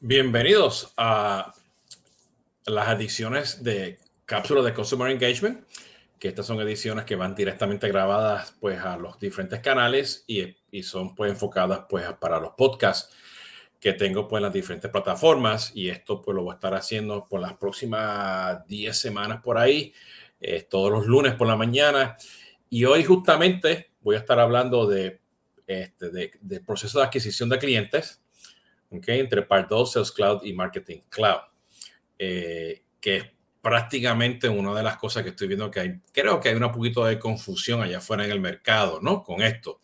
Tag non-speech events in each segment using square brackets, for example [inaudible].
Bienvenidos a las ediciones de Cápsula de Customer Engagement, que estas son ediciones que van directamente grabadas pues a los diferentes canales y, y son pues enfocadas pues para los podcasts que tengo pues en las diferentes plataformas. Y esto pues lo voy a estar haciendo por las próximas 10 semanas por ahí, eh, todos los lunes por la mañana. Y hoy justamente voy a estar hablando de, este, de, de proceso de adquisición de clientes okay, entre Part2, Sales Cloud y Marketing Cloud, eh, que es prácticamente una de las cosas que estoy viendo que hay, creo que hay un poquito de confusión allá afuera en el mercado, ¿no? Con esto.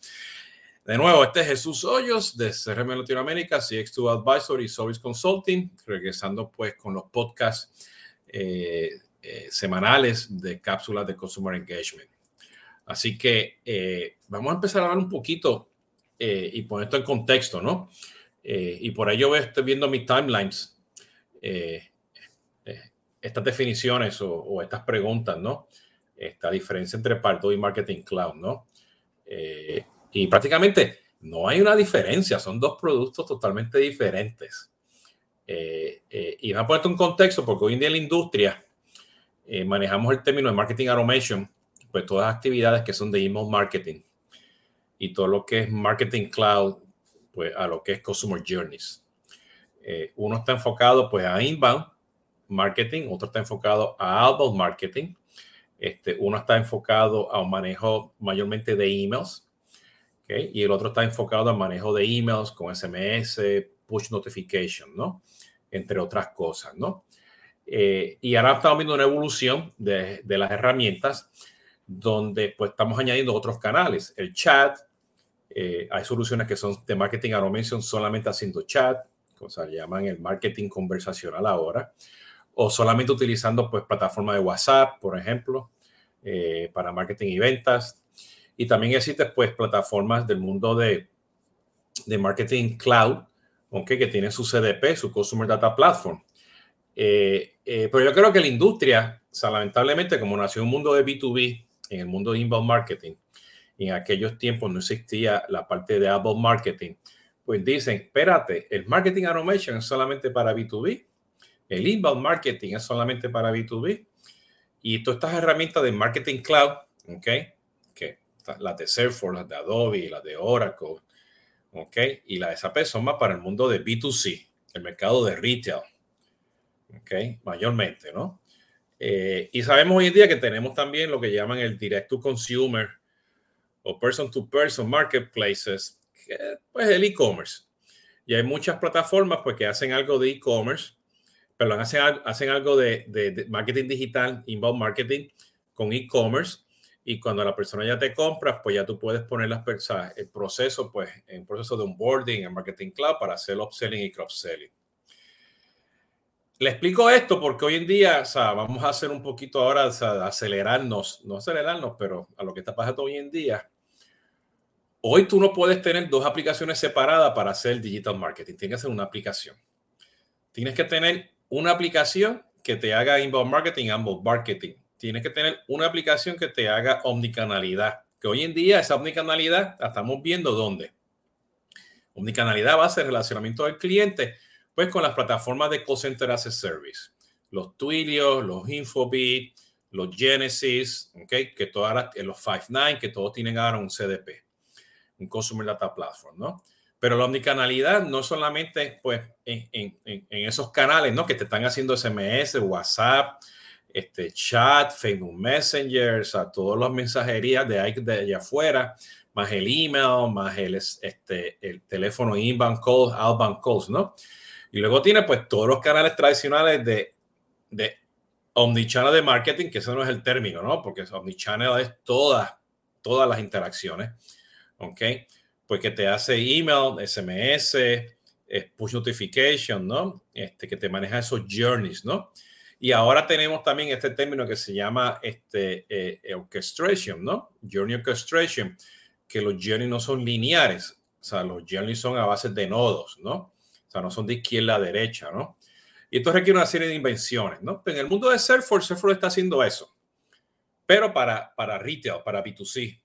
De nuevo, este es Jesús Hoyos de CRM Latinoamérica, CX2 Advisory Service Consulting, regresando pues con los podcasts eh, eh, semanales de cápsulas de Consumer Engagement. Así que vamos a empezar a hablar un poquito y poner esto en contexto, ¿no? Eh, y por ello estoy viendo mis timelines, eh, eh, estas definiciones o, estas preguntas, ¿no? Esta diferencia entre Pardo y Marketing Cloud, ¿no? Y prácticamente no hay una diferencia, son dos productos totalmente diferentes. Y me a poner un contexto porque hoy en día en la industria manejamos el término de marketing automation, pues todas las actividades que son de email marketing y todo lo que es marketing cloud pues, a lo que es Customer Journeys. Eh, uno está enfocado pues, a inbound marketing, otro está enfocado a outbound marketing. Este, uno está enfocado a un manejo mayormente de emails, ¿okay? y el otro está enfocado al manejo de emails con SMS, push notification, ¿no? Entre otras cosas, ¿no? Eh, y ahora estamos viendo una evolución de, de, las herramientas donde pues estamos añadiendo otros canales, el chat, eh, hay soluciones que son de marketing automation solamente haciendo chat, o sea, llaman el marketing conversacional ahora, o solamente utilizando pues plataformas de WhatsApp, por ejemplo, eh, para marketing y ventas. Y también existen pues plataformas del mundo de, de marketing cloud, aunque que tienen su CDP, su Customer Data Platform. Eh, eh, pero yo creo que la industria, o sea, lamentablemente, como nació un mundo de B2B, en el mundo de inbound marketing, en aquellos tiempos no existía la parte de Apple Marketing, pues dicen, espérate, el marketing automation es solamente para B2B, el inbound marketing es solamente para B2B, y todas estas herramientas de marketing cloud, ¿ok? Que las de Salesforce, las de Adobe, las de Oracle, ¿ok? Y las de SAP son más para el mundo de B2C, el mercado de retail, ¿ok? Mayormente, ¿no? Eh, y sabemos hoy en día que tenemos también lo que llaman el direct to consumer o person to person marketplaces, que, pues el e-commerce. Y hay muchas plataformas pues que hacen algo de e-commerce, pero hacen, hacen algo de, marketing digital, inbound marketing con e-commerce. Y cuando la persona ya te compra, pues ya tú puedes poner las personas, el proceso, pues en proceso de onboarding en Marketing Cloud para hacer upselling y cross-selling. Le explico esto porque hoy en día, o sea, vamos a hacer un poquito ahora, o acelerarnos, no acelerarnos, pero a lo que está pasando hoy en día. Hoy tú no puedes tener dos aplicaciones separadas para hacer digital marketing. Tienes que hacer una aplicación. Tienes que tener una aplicación que te haga inbound marketing, outbound marketing. Tienes que tener una aplicación que te haga omnicanalidad. Que hoy en día esa omnicanalidad la estamos viendo dónde. Omnicanalidad va a ser relacionamiento del cliente pues con las plataformas de call center as a service, los Twilio, los Infobit, los Genesis, okay, que todas las, los Five9, que todos tienen ahora un CDP, un Consumer Data Platform, ¿no? Pero la omnicanalidad no solamente pues en, esos canales, ¿no? Que te están haciendo SMS, WhatsApp, este chat, Facebook Messenger, o todas las mensajerías de de allá afuera, más el email, más el, este, el teléfono inbound calls, outbound calls, ¿no? Y luego tiene pues todos los canales tradicionales de, de omnichannel de marketing, que ese no es el término, ¿no? Porque omnichannel es todas, todas las interacciones, ¿ok? Pues que te hace email, SMS, push notification, ¿no? Este, que te maneja esos journeys, ¿no? Y ahora tenemos también este término que se llama este, eh, orchestration, ¿no? Journey orchestration, que los journeys no son lineares, o sea, los journeys son a base de nodos, ¿no? O sea, no son de izquierda a derecha, ¿no? Y esto requiere una serie de invenciones, ¿no? En el mundo de Salesforce, Salesforce está haciendo eso, pero para, para retail, para B2C.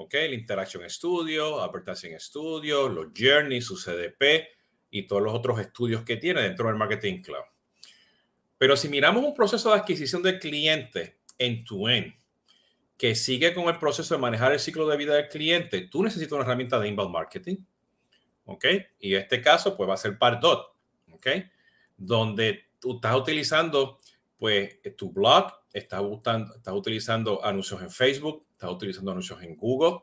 ¿Ok? El Interaction Studio, Advertising Studio, los Journeys, su CDP, y todos los otros estudios que tiene dentro del Marketing Cloud. Pero si miramos un proceso de adquisición del cliente en tu end, que sigue con el proceso de manejar el ciclo de vida del cliente, tú necesitas una herramienta de inbound marketing. ¿Ok? Y en este caso, pues va a ser Pardot. ¿Ok? Donde tú estás utilizando, pues, tu blog, estás, estás utilizando anuncios en Facebook, estás utilizando anuncios en Google,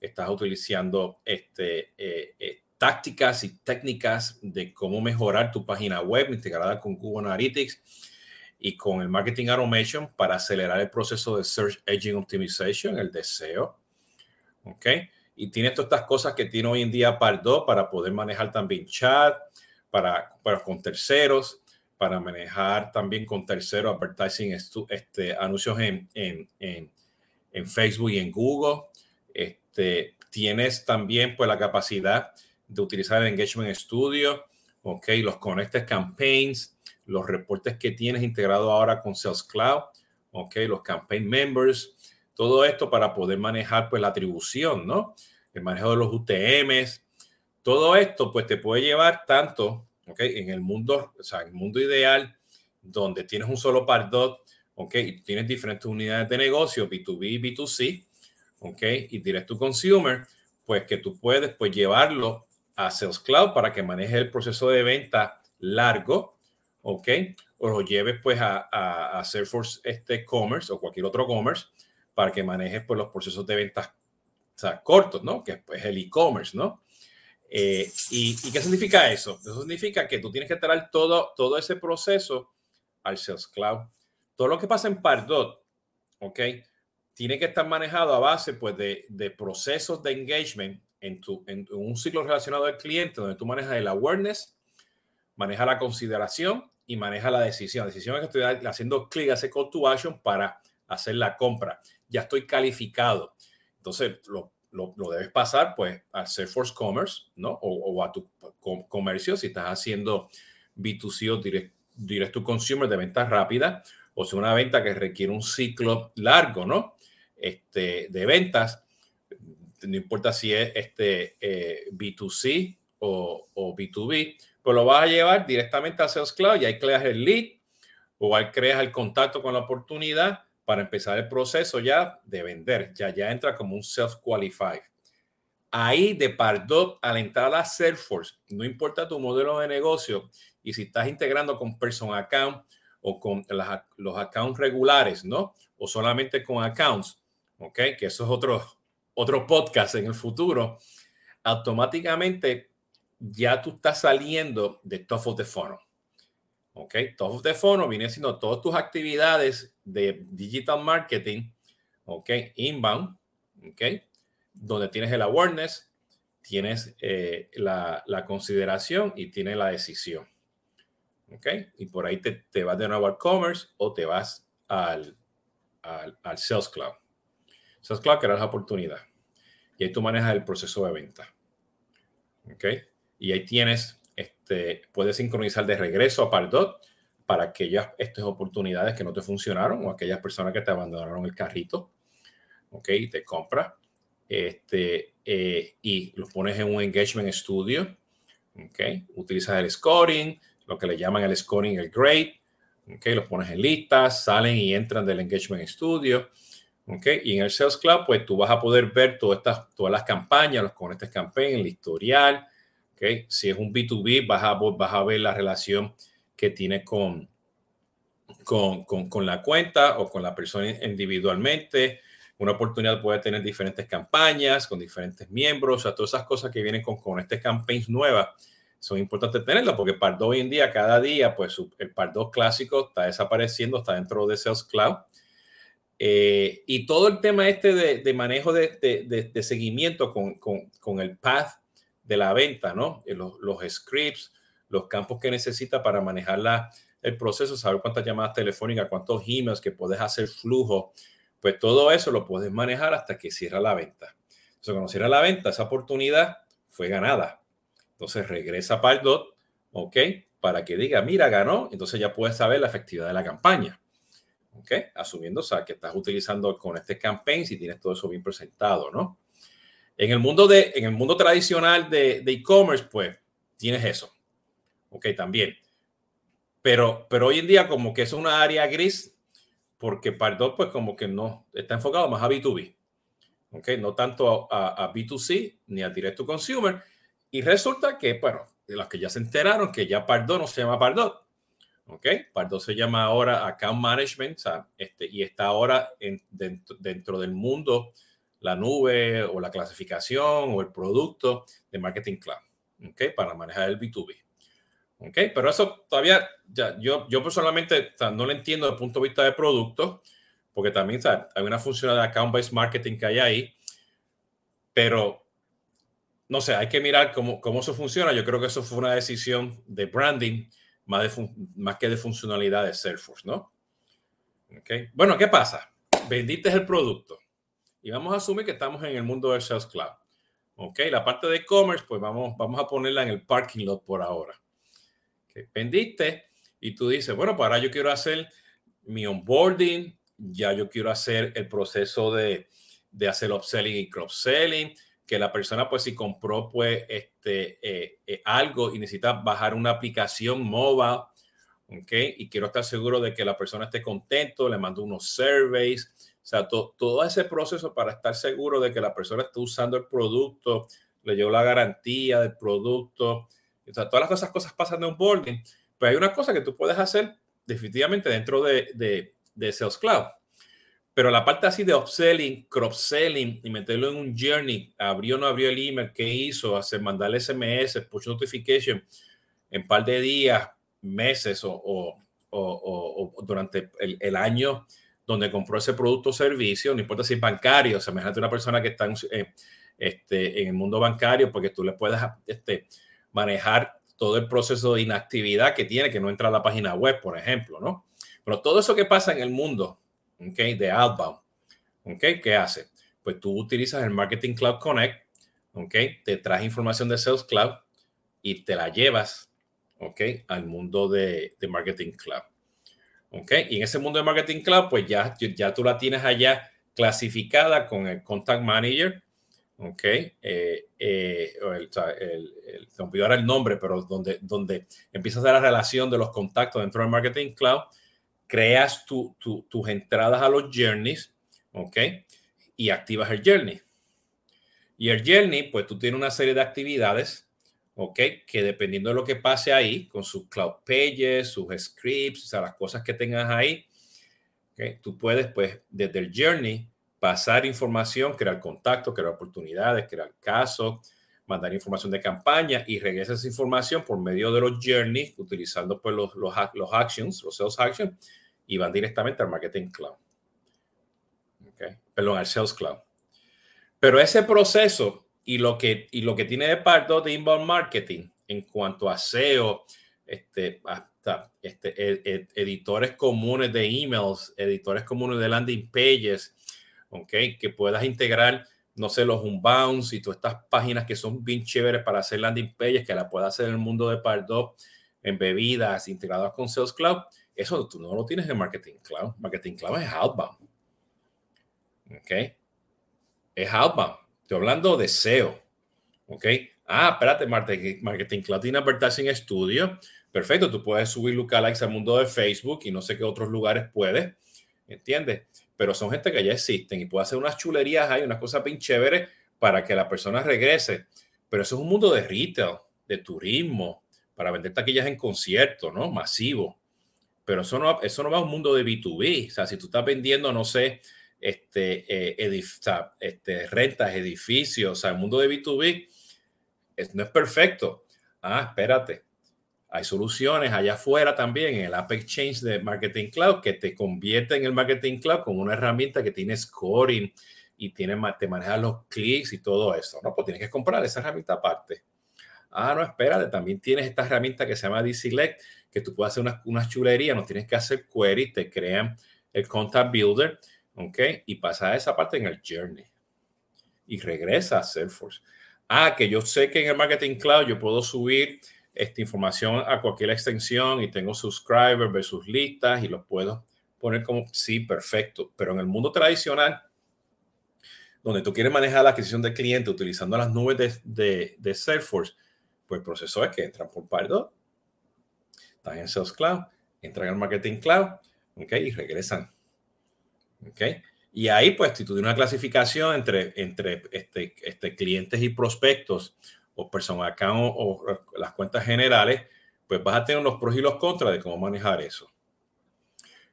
estás utilizando este, eh, eh, tácticas y técnicas de cómo mejorar tu página web integrada con Google Analytics y con el Marketing Automation para acelerar el proceso de Search Engine Optimization, el deseo. ¿Ok? Y tiene todas estas cosas que tiene hoy en día Pardo para poder manejar también chat, para, para con terceros, para manejar también con terceros advertising, este, anuncios en, en, en, en Facebook y en Google. Este, tienes también pues la capacidad de utilizar el Engagement Studio, ok, los Connected Campaigns, los reportes que tienes integrado ahora con Sales Cloud, ok, los Campaign Members, todo esto para poder manejar pues la atribución, ¿no? El manejo de los UTMs, todo esto pues te puede llevar tanto, ok, en el mundo, o sea, el mundo ideal, donde tienes un solo Pardot, ok, y tienes diferentes unidades de negocio, B2B y B2C, ok, y Direct to Consumer, pues que tú puedes pues llevarlo a Sales Cloud para que maneje el proceso de venta largo, ¿ok? O lo lleves pues a, a, Salesforce este commerce o cualquier otro commerce para que manejes pues los procesos de ventas o cortos, ¿no? Que es pues, el e-commerce, ¿no? Eh, y, y, qué significa eso? Eso significa que tú tienes que traer todo, todo ese proceso al Sales Cloud. Todo lo que pasa en Pardot, ¿ok? Tiene que estar manejado a base pues, de, de procesos de engagement en, tu, en un ciclo relacionado al cliente donde tú manejas el awareness, manejas la consideración y manejas la decisión. La decisión es que estoy haciendo clic a ese call to action para hacer la compra. Ya estoy calificado. Entonces, lo, lo, debes pasar pues a Salesforce Commerce, ¿no? O, o, a tu comercio si estás haciendo B2C o direct, direct to consumer de ventas rápidas o sea, una venta que requiere un ciclo largo, ¿no? Este, de ventas, no importa si es este eh, B2C o, o, B2B, pues lo vas a llevar directamente a Sales Cloud y ahí creas el lead o ahí creas el contacto con la oportunidad para empezar el proceso ya de vender. Ya, ya entra como un self-qualified. Ahí de Pardot, al entrar a Salesforce, no importa tu modelo de negocio y si estás integrando con Person Account o con los accounts regulares, ¿no? O solamente con accounts, ¿ok? Que eso es otro, otro podcast en el futuro, automáticamente ya tú estás saliendo de top of the funnel. ¿Ok? Top of the funnel viene siendo todas tus actividades de digital marketing, ¿ok? Inbound, ¿ok? Donde tienes el awareness, tienes eh, la, consideración y tienes la decisión. ¿Ok? Y por ahí te, vas de nuevo al commerce o te vas al, al, al Sales Cloud. Eso es claro que era la oportunidad. Y ahí tú manejas el proceso de venta. ¿Ok? Y ahí tienes, este, puedes sincronizar de regreso a Pardot para aquellas estas oportunidades que no te funcionaron o aquellas personas que te abandonaron el carrito. ¿Ok? Y te compras. Este, eh, y lo pones en un engagement studio. ¿Ok? Utilizas el scoring, lo que le llaman el scoring, el grade. ¿Ok? Los pones en listas, salen y entran del engagement studio Okay. Y en el Sales Cloud, pues tú vas a poder ver todas, estas, todas las campañas, los conectes campaign, el historial. Okay. Si es un B2B, vas a, vas a ver la relación que tiene con, con, con, con, la cuenta o con la persona individualmente. Una oportunidad puede tener diferentes campañas con diferentes miembros, o sea, todas esas cosas que vienen con, con este campaigns nuevas son importantes tenerlas porque Pardo hoy en día, cada día, pues el Pardo clásico está desapareciendo, está dentro de Sales Cloud eh, y todo el tema este de, manejo de, de, seguimiento con, con, con, el path de la venta, ¿no? Eh, los, scripts, los campos que necesita para manejar la, el proceso, saber cuántas llamadas telefónicas, cuántos emails que puedes hacer flujo, pues todo eso lo puedes manejar hasta que cierra la venta. Entonces, cuando cierra la venta, esa oportunidad fue ganada. Entonces regresa para el DOT, ¿ok? Para que diga, mira, ganó. Entonces ya puedes saber la efectividad de la campaña. ¿ok? Asumiendo, que estás utilizando con este campaign si tienes todo eso bien presentado, ¿no? En el mundo, de, en el mundo tradicional de e-commerce, pues tienes eso. Ok, también. Pero, pero hoy en día como que es una área gris porque Pardot pues como que no está enfocado más a B2B. Ok, no tanto a, a B2C ni a Direct to Consumer. Y resulta que, bueno, de los que ya se enteraron que ya Pardot no se llama Pardot. Ok, Pardot se llama ahora Account Management este, y está ahora en, dentro, dentro del mundo la nube o la clasificación o el producto de Marketing Cloud. Ok, para manejar el B2B. ¿Ok? Pero eso todavía, ya, yo, yo personalmente no lo entiendo desde el punto de vista de producto, porque también hay una función de account-based marketing que hay ahí, pero no sé, hay que mirar cómo, cómo eso funciona. Yo creo que eso fue una decisión de branding más, de, más que de funcionalidad de Salesforce, ¿no? ¿Ok? Bueno, ¿qué pasa? Vendiste el producto y vamos a asumir que estamos en el mundo del Sales Cloud. ¿Ok? La parte de e-commerce, pues vamos, vamos a ponerla en el parking lot por ahora que vendiste y tú dices, bueno, para pues yo quiero hacer mi onboarding, ya yo quiero hacer el proceso de, de hacer upselling y cross-selling, que la persona pues si compró pues este, eh, eh, algo y necesita bajar una aplicación móvil, ¿ok? Y quiero estar seguro de que la persona esté contento, le mando unos surveys, o sea, todo ese proceso para estar seguro de que la persona esté usando el producto, le llevo la garantía del producto, o sea, todas las cosas pasan en onboarding, pero hay una cosa que tú puedes hacer definitivamente dentro de, de, de Sales Cloud. Pero la parte así de upselling, cross-selling y meterlo en un journey, abrió o no abrió el email, qué hizo, hacer mandarle SMS, push notification en par de días, meses o, o, o, o durante el, el, año donde compró ese producto o servicio, no importa si es bancario, o sea, imagínate una persona que está en, eh, este, en el mundo bancario, porque tú le puedes este, manejar todo el proceso de inactividad que tiene, que no entra a la página web, por ejemplo, ¿no? Pero todo eso que pasa en el mundo, ¿ok? De outbound, ¿ok? ¿Qué hace? Pues tú utilizas el Marketing Cloud Connect, ¿ok? Te traes información de Sales Cloud y te la llevas, ¿ok? Al mundo de, de Marketing Cloud, ¿ok? Y en ese mundo de Marketing Cloud, pues ya, ya tú la tienes allá clasificada con el Contact Manager, ¿ok? Eh, eh, el, el, el, el nombre, pero donde, donde empiezas a dar la relación de los contactos dentro del Marketing Cloud, creas tu, tus entradas a los journeys, ¿ok? Y activas el journey. Y el journey, pues tú tienes una serie de actividades, ¿ok? Que dependiendo de lo que pase ahí, con sus cloud pages, sus scripts, o sea, las cosas que tengas ahí, ¿ok? Tú puedes, pues, desde el journey, pasar información, crear contacto, crear oportunidades, crear casos, mandar información de campaña y regresa esa información por medio de los journeys, utilizando pues los, los, los actions, los sales actions, y van directamente al marketing cloud. Okay. Perdón, al sales cloud. Pero ese proceso y lo que, y lo que tiene de parte de inbound marketing en cuanto a SEO, este, hasta este, editores comunes de emails, editores comunes de landing pages, ¿ok? Que puedas integrar, no sé, los unbounds y todas estas páginas que son bien chéveres para hacer landing pages, que la puedas hacer en el mundo de Pardot, en bebidas, integradas con Sales Cloud. Eso tú no lo tienes en Marketing Cloud. Marketing Cloud es outbound. ¿Ok? Es outbound. Estoy hablando de SEO. ¿Ok? Ah, espérate, Marketing Cloud tiene Advertising Studio. Perfecto, tú puedes subir lookalikes al mundo de Facebook y no sé qué otros lugares puedes. ¿Entiendes? pero son gente que ya existen y puede hacer unas chulerías ahí, unas cosas bien chéveres para que la persona regrese. Pero eso es un mundo de retail, de turismo, para vender taquillas en conciertos, ¿no? Masivo. Pero eso no, eso no va a un mundo de B2B. O sea, si tú estás vendiendo, no sé, este, eh, este, rentas, edificios, o sea, el mundo de B2B no es perfecto. Ah, espérate hay soluciones allá afuera también en el App Exchange de Marketing Cloud que te convierte en el Marketing Cloud como una herramienta que tiene scoring y tiene, te maneja los clics y todo eso. No, pues tienes que comprar esa herramienta aparte. Ah, no, espérate, también tienes esta herramienta que se llama D-Select, que tú puedes hacer unas una chulerías, no tienes que hacer queries, te crean el Contact Builder, ¿ok? Y pasa esa parte en el Journey. Y regresa a Salesforce. Ah, que yo sé que en el Marketing Cloud yo puedo subir esta información a cualquier extensión y tengo subscribers versus listas y los puedo poner como sí, perfecto. Pero en el mundo tradicional, donde tú quieres manejar la adquisición de cliente utilizando las nubes de, de, Salesforce, pues el proceso es que entran por Pardot, están en Sales Cloud, entran al Marketing Cloud, ¿ok? Y regresan, ¿ok? Y ahí, pues, si tú tienes una clasificación entre, entre este, este, clientes y prospectos o personas acá o, las cuentas generales, pues vas a tener los pros y los contras de cómo manejar eso.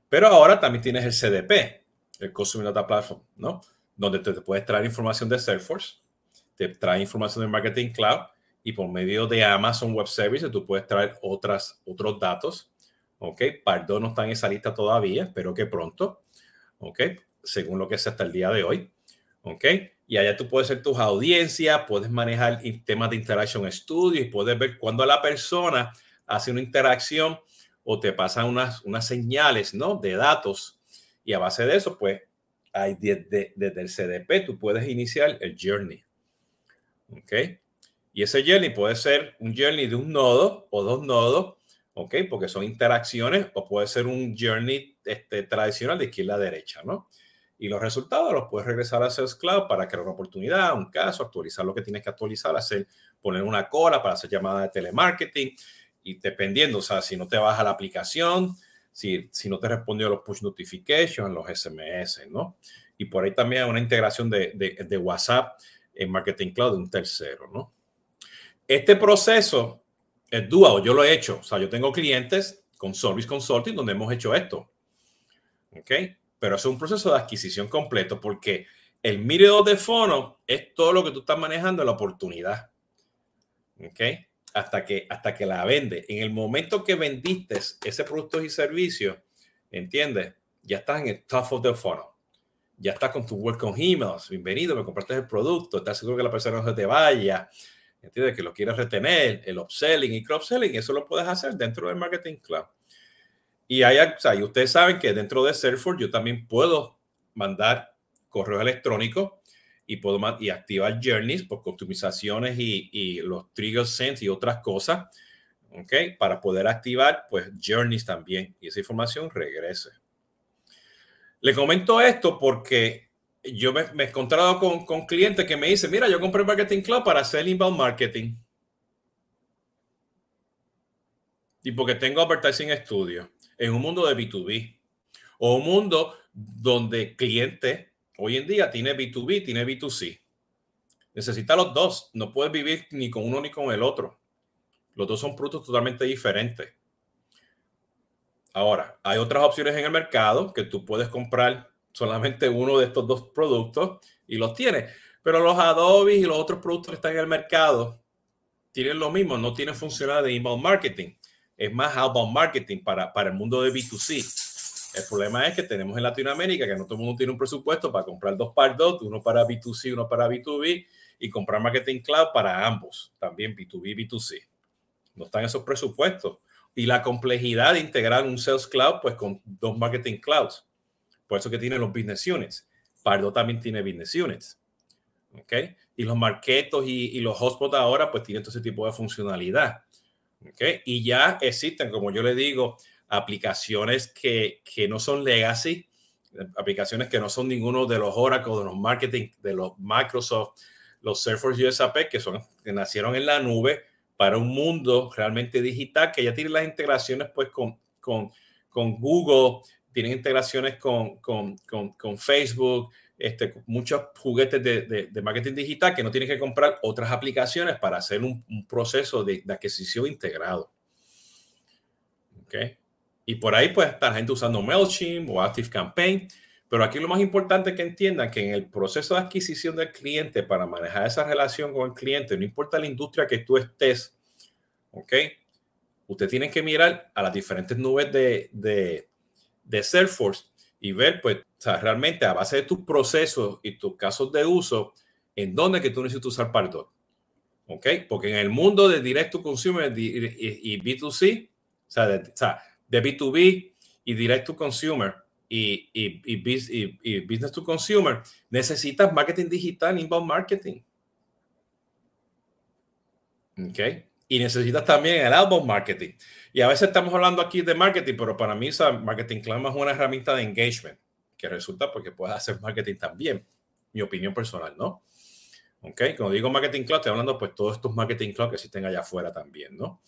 Pero ahora también tienes el CDP, el Customer Data Platform, ¿no? Donde te, puedes traer información de Salesforce, te trae información de Marketing Cloud y por medio de Amazon Web Services tú puedes traer otras, otros datos. ¿Ok? Pardon no está en esa lista todavía, espero que pronto. ¿Ok? según lo que es hasta el día de hoy. ¿Ok? Y allá tú puedes hacer tus audiencias, puedes manejar temas de Interaction Studio y puedes ver cuando la persona hace una interacción o te pasan unas, unas señales, ¿no? De datos. Y a base de eso, pues, desde, desde el CDP tú puedes iniciar el journey. ¿Ok? Y ese journey puede ser un journey de un nodo o dos nodos, ¿ok? Porque son interacciones o puede ser un journey este, tradicional de izquierda a derecha, ¿no? y los resultados los puedes regresar a Sales Cloud para crear una oportunidad, un caso, actualizar lo que tienes que actualizar, hacer, poner una cola para hacer llamadas de telemarketing y dependiendo, o sea, si no te baja la aplicación, si, si no te respondió los push notifications, los SMS, ¿no? Y por ahí también una integración de, de, de WhatsApp en Marketing Cloud de un tercero, ¿no? Este proceso es dual, yo lo he hecho, o sea, yo tengo clientes con Service Consulting donde hemos hecho esto, ¿ok? pero es un proceso de adquisición completo porque el miedo de fono es todo lo que tú estás manejando la oportunidad. ¿Ok? Hasta que, hasta que la vende. En el momento que vendiste ese producto y servicio, ¿entiendes? Ya estás en el top of the funnel. Ya estás con tu welcome emails. Bienvenido, me compraste el producto. Estás seguro que la persona no se te vaya. ¿Entiendes? Que lo quieres retener. El upselling y cross-selling. Eso lo puedes hacer dentro del Marketing Cloud. Y, hay, o sea, y ustedes saben que dentro de Salesforce yo también puedo mandar correo electrónico y puedo y activar journeys por customizaciones y, los trigger sense y otras cosas, ¿ok? Para poder activar, pues, journeys también y esa información regrese. Le comento esto porque yo me, he encontrado con, con clientes que me dicen, mira, yo compré Marketing Cloud para hacer inbound marketing. Y porque tengo Advertising Studio en un mundo de B2B o un mundo donde cliente hoy en día tiene B2B, tiene B2C. Necesita los dos. No puedes vivir ni con uno ni con el otro. Los dos son productos totalmente diferentes. Ahora, hay otras opciones en el mercado que tú puedes comprar solamente uno de estos dos productos y los tienes. Pero los Adobe y los otros productos que están en el mercado tienen lo mismo, no tienen funcionalidad de email marketing es más outbound marketing para, para el mundo de B2C. El problema es que tenemos en Latinoamérica que no todo el mundo tiene un presupuesto para comprar dos par dos, uno para B2C, uno para B2B, y comprar Marketing Cloud para ambos, también B2B, B2C. No están esos presupuestos. Y la complejidad de integrar un Sales Cloud, pues con dos Marketing Clouds. Por eso que tienen los Business Units. Pardo también tiene Business Units. ¿Ok? Y los marketos y, los hotspots ahora, pues tienen todo ese tipo de funcionalidad. ¿okay? Y ya existen, como yo le digo, aplicaciones que, que no son legacy, aplicaciones que no son ninguno de los Oracle, de los marketing, de los Microsoft, los Salesforce USAP, que, son, que nacieron en la nube para un mundo realmente digital, que ya tienen las integraciones pues con, con, con Google, tienen integraciones con, con, con Facebook, este, muchos juguetes de, marketing digital que no tienes que comprar otras aplicaciones para hacer un, proceso de, adquisición integrado. Y por ahí pues está la gente usando MailChimp o ActiveCampaign. Pero aquí lo más importante es que entiendan que en el proceso de adquisición del cliente, para manejar esa relación con el cliente, no importa la industria que tú estés, ¿ok? Usted tiene que mirar a las diferentes nubes de, de, Salesforce y ver, pues, realmente a base de tus procesos y tus casos de uso, en dónde que tú necesitas usar Pardot. ¿Ok? Porque en el mundo de Direct to Consumer y, B2C, o sea, de, B2B y Direct to Consumer y, y, Business to Consumer, necesitas marketing digital, inbound marketing. ¿Ok? Y necesitas también el outbound marketing. Y a veces estamos hablando aquí de marketing, pero para mí Marketing Cloud es una herramienta de engagement, que resulta porque puedes hacer marketing también, mi opinión personal, ¿no? ¿Ok? Cuando digo Marketing Cloud, estoy hablando pues todos estos Marketing Cloud que existen allá afuera también, ¿no?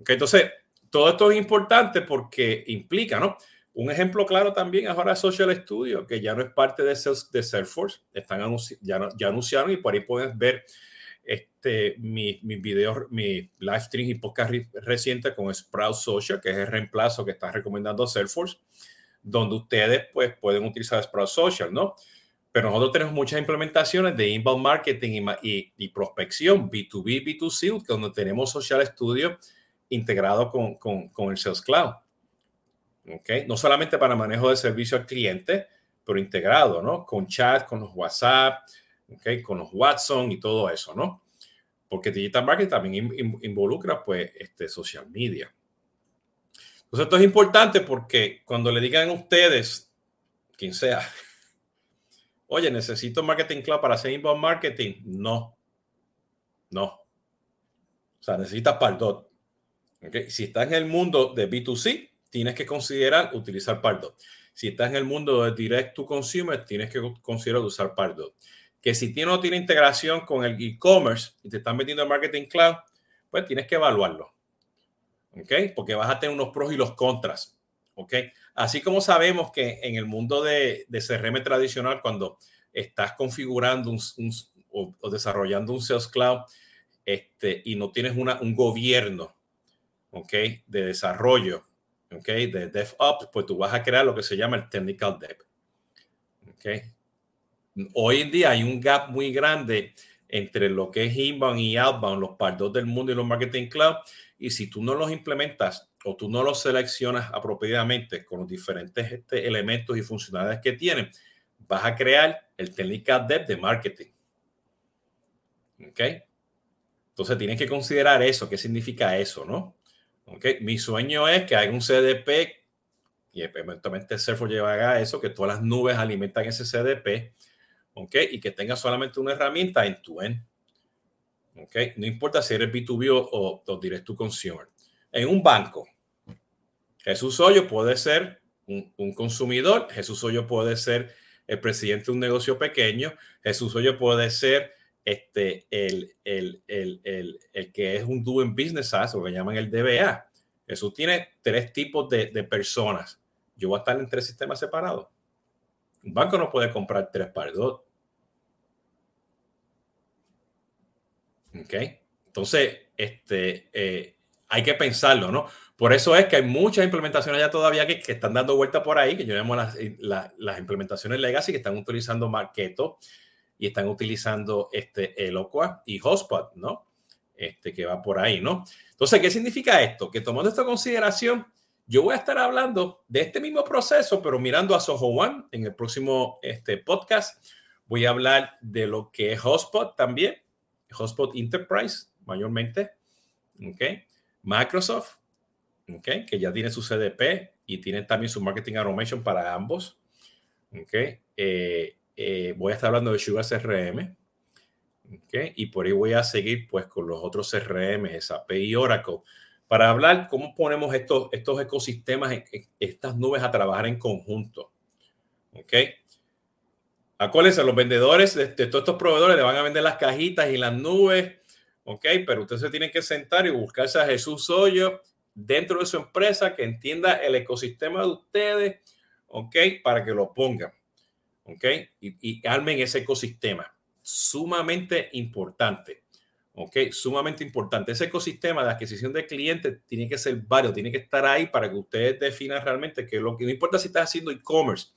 ¿Ok? Entonces, todo esto es importante porque implica, ¿no? Un ejemplo claro también ahora Social Studio, que ya no es parte de Salesforce, están ya, ya anunciaron y por ahí puedes ver este, mis mi videos, mi live stream y podcast reciente con Sprout Social, que es el reemplazo que está recomendando Salesforce, donde ustedes pues, pueden utilizar Sprout Social, ¿no? Pero nosotros tenemos muchas implementaciones de inbound marketing y, y, prospección, B2B, B2C, donde tenemos Social Studio integrado con, con, con el Sales Cloud. ¿Okay? No solamente para manejo de servicio al cliente, pero integrado, ¿no? Con chat, con los WhatsApp, ¿okay? Con los Watson y todo eso, ¿no? Porque digital marketing también involucra, pues, este, social media. Entonces, esto es importante porque cuando le digan a ustedes, quien sea, [laughs] oye, necesito marketing cloud para hacer inbound marketing, no, no. O sea, necesitas Pardot. ¿Okay? Si estás en el mundo de B2C, tienes que considerar utilizar Pardot. Si estás en el mundo de direct to consumer, tienes que considerar usar Pardot. Que si tiene no tiene integración con el e-commerce y te están metiendo el marketing cloud, pues tienes que evaluarlo. ¿Ok? Porque vas a tener unos pros y los contras. ¿Ok? Así como sabemos que en el mundo de, de CRM tradicional, cuando estás configurando un, o, desarrollando un Sales Cloud este, y no tienes una, un gobierno ¿ok? de desarrollo ¿ok? de DevOps, pues tú vas a crear lo que se llama el Technical Dev. ¿ok? Hoy en día hay un gap muy grande entre lo que es inbound y outbound, los pardos del mundo y los marketing cloud. Y si tú no los implementas o tú no los seleccionas apropiadamente con los diferentes este, elementos y funcionalidades que tienen, vas a crear el Technical Dev de marketing. ¿Ok? Entonces tienes que considerar eso, qué significa eso, ¿no? Okay. Mi sueño es que haya un CDP y eventualmente Salesforce llevará a eso, que todas las nubes alimentan ese CDP, ¿ok? Y que tenga solamente una herramienta en tu end, ¿ok? No importa si eres B2B o, o, consumer. En un banco, Jesús Hoyo puede ser un, consumidor, Jesús Hoyo puede ser el presidente de un negocio pequeño, Jesús Hoyo puede ser este, el, el, el, el, que es un doing business as, o que llaman el DBA. Eso tiene tres tipos de, de, personas. Yo voy a estar en tres sistemas separados. Un banco no puede comprar tres pares dos. ¿Ok? Entonces, este, eh, hay que pensarlo, ¿no? Por eso es que hay muchas implementaciones ya todavía que, están dando vuelta por ahí, que yo llamo las, las, las implementaciones legacy que están utilizando Marketo y están utilizando este Eloqua y Hotspot, ¿no? Este que va por ahí, ¿no? Entonces, ¿qué significa esto? Que tomando esta consideración, yo voy a estar hablando de este mismo proceso, pero mirando a Soho One en el próximo este, podcast. Voy a hablar de lo que es Hotspot también, Hotspot Enterprise mayormente, ¿ok? Microsoft, ¿ok? Que ya tiene su CDP y tiene también su Marketing Automation para ambos, ¿ok? Eh, eh, voy a estar hablando de Sugar CRM. ¿okay? Y por ahí voy a seguir pues con los otros CRM, SAP y Oracle, para hablar cómo ponemos estos, estos ecosistemas, estas nubes a trabajar en conjunto. ¿Ok? Acuérdense, los vendedores de, de, todos estos proveedores le van a vender las cajitas y las nubes, ¿ok? Pero ustedes se tienen que sentar y buscarse a Jesús Hoyo dentro de su empresa que entienda el ecosistema de ustedes, ¿ok? Para que lo pongan. ¿ok? Y, y armen ese ecosistema. Sumamente importante, ¿ok? Sumamente importante. Ese ecosistema de adquisición de clientes tiene que ser varios, tiene que estar ahí para que ustedes definan realmente que lo que no importa si estás haciendo e-commerce,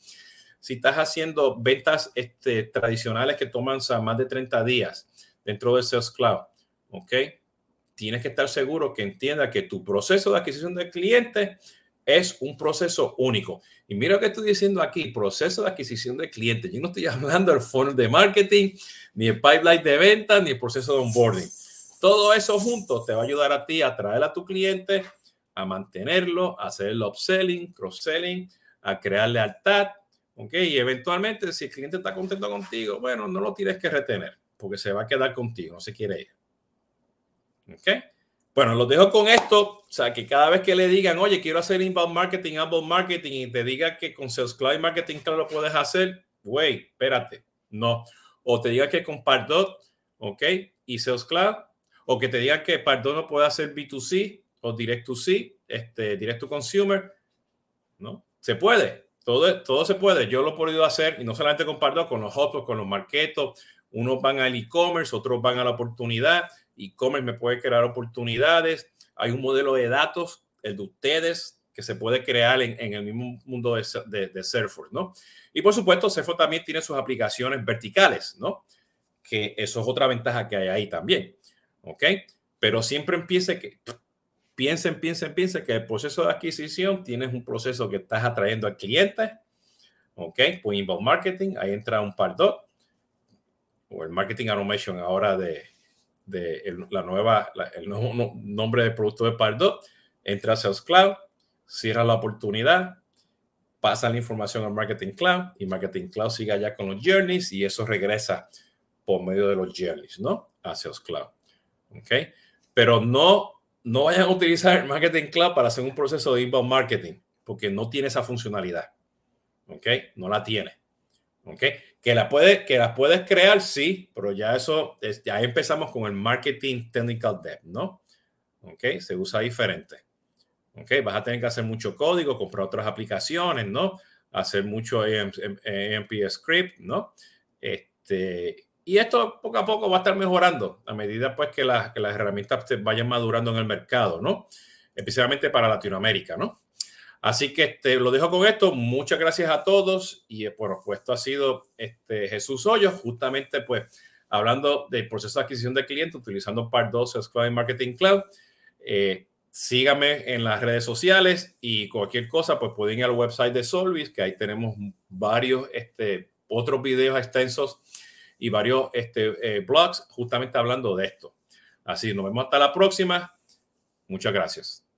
si estás haciendo ventas este, tradicionales que toman más de 30 días dentro de Sales Cloud, ¿ok? Tienes que estar seguro que entienda que tu proceso de adquisición de clientes es un proceso único. Y mira lo que estoy diciendo aquí, proceso de adquisición de clientes. Yo no estoy [laughs] hablando del funnel de marketing, ni el pipeline de venta, ni el proceso de onboarding. Todo eso junto te va a ayudar a ti a atraer a tu cliente, a mantenerlo, a hacer el upselling, cross-selling, a crear lealtad. ¿Ok? Y eventualmente, si el cliente está contento contigo, bueno, no lo tienes que retener, porque se va a quedar contigo, no se quiere ir. ¿Ok? Bueno, los dejo con esto. O sea, que cada vez que le digan, oye, quiero hacer inbound marketing, outbound marketing, y te diga que con Sales Cloud y Marketing Cloud lo puedes hacer, güey, espérate, no. O te diga que con Pardot, ok, y Sales Cloud, o que te diga que Pardot no puede hacer B2C o direct to C, este, direct to consumer, ¿no? Se puede, todo, todo se puede. Yo lo he podido hacer y no solamente con Pardot, con los otros, con los marketos. Unos van al e-commerce, otros van a la oportunidad. E-commerce me puede crear oportunidades. Hay un modelo de datos, el de ustedes, que se puede crear en, en el mismo mundo de, de, de, Salesforce, ¿no? Y por supuesto, Salesforce también tiene sus aplicaciones verticales, ¿no? Que eso es otra ventaja que hay ahí también, ¿ok? Pero siempre empiece que piensen, piensen, piensen que el proceso de adquisición tienes un proceso que estás atrayendo al cliente, ¿ok? Pues inbound marketing, ahí entra un Pardot, o el marketing automation ahora de, de la nueva, el nuevo nombre del producto de Pardot, entra a Sales Cloud, cierra la oportunidad, pasa la información al Marketing Cloud y Marketing Cloud sigue allá con los journeys y eso regresa por medio de los journeys, ¿no? A Sales Cloud. ¿Ok? Pero no no vayan a utilizar el Marketing Cloud para hacer un proceso de inbound marketing, porque no tiene esa funcionalidad. ¿Ok? No la tiene. ¿Ok? Que la, puede, que puedes crear, sí, pero ya eso, ya empezamos con el Marketing Technical Depth, ¿no? ¿Ok? Se usa diferente. ¿Ok? Vas a tener que hacer mucho código, comprar otras aplicaciones, ¿no? Hacer mucho AMP script, ¿no? Este, y esto poco a poco va a estar mejorando a medida pues que, las herramientas vayan madurando en el mercado, ¿no? Especialmente para Latinoamérica, ¿no? Así que este, lo dejo con esto. Muchas gracias a todos. Y eh, por supuesto ha sido este, Jesús Hoyos, justamente pues hablando del proceso de adquisición de clientes utilizando Part 2 Cloud Marketing Cloud. Eh, síganme en las redes sociales y cualquier cosa, pues pueden ir al website de Solvis, que ahí tenemos varios este, otros videos extensos y varios este, eh, blogs justamente hablando de esto. Así, nos vemos hasta la próxima. Muchas gracias.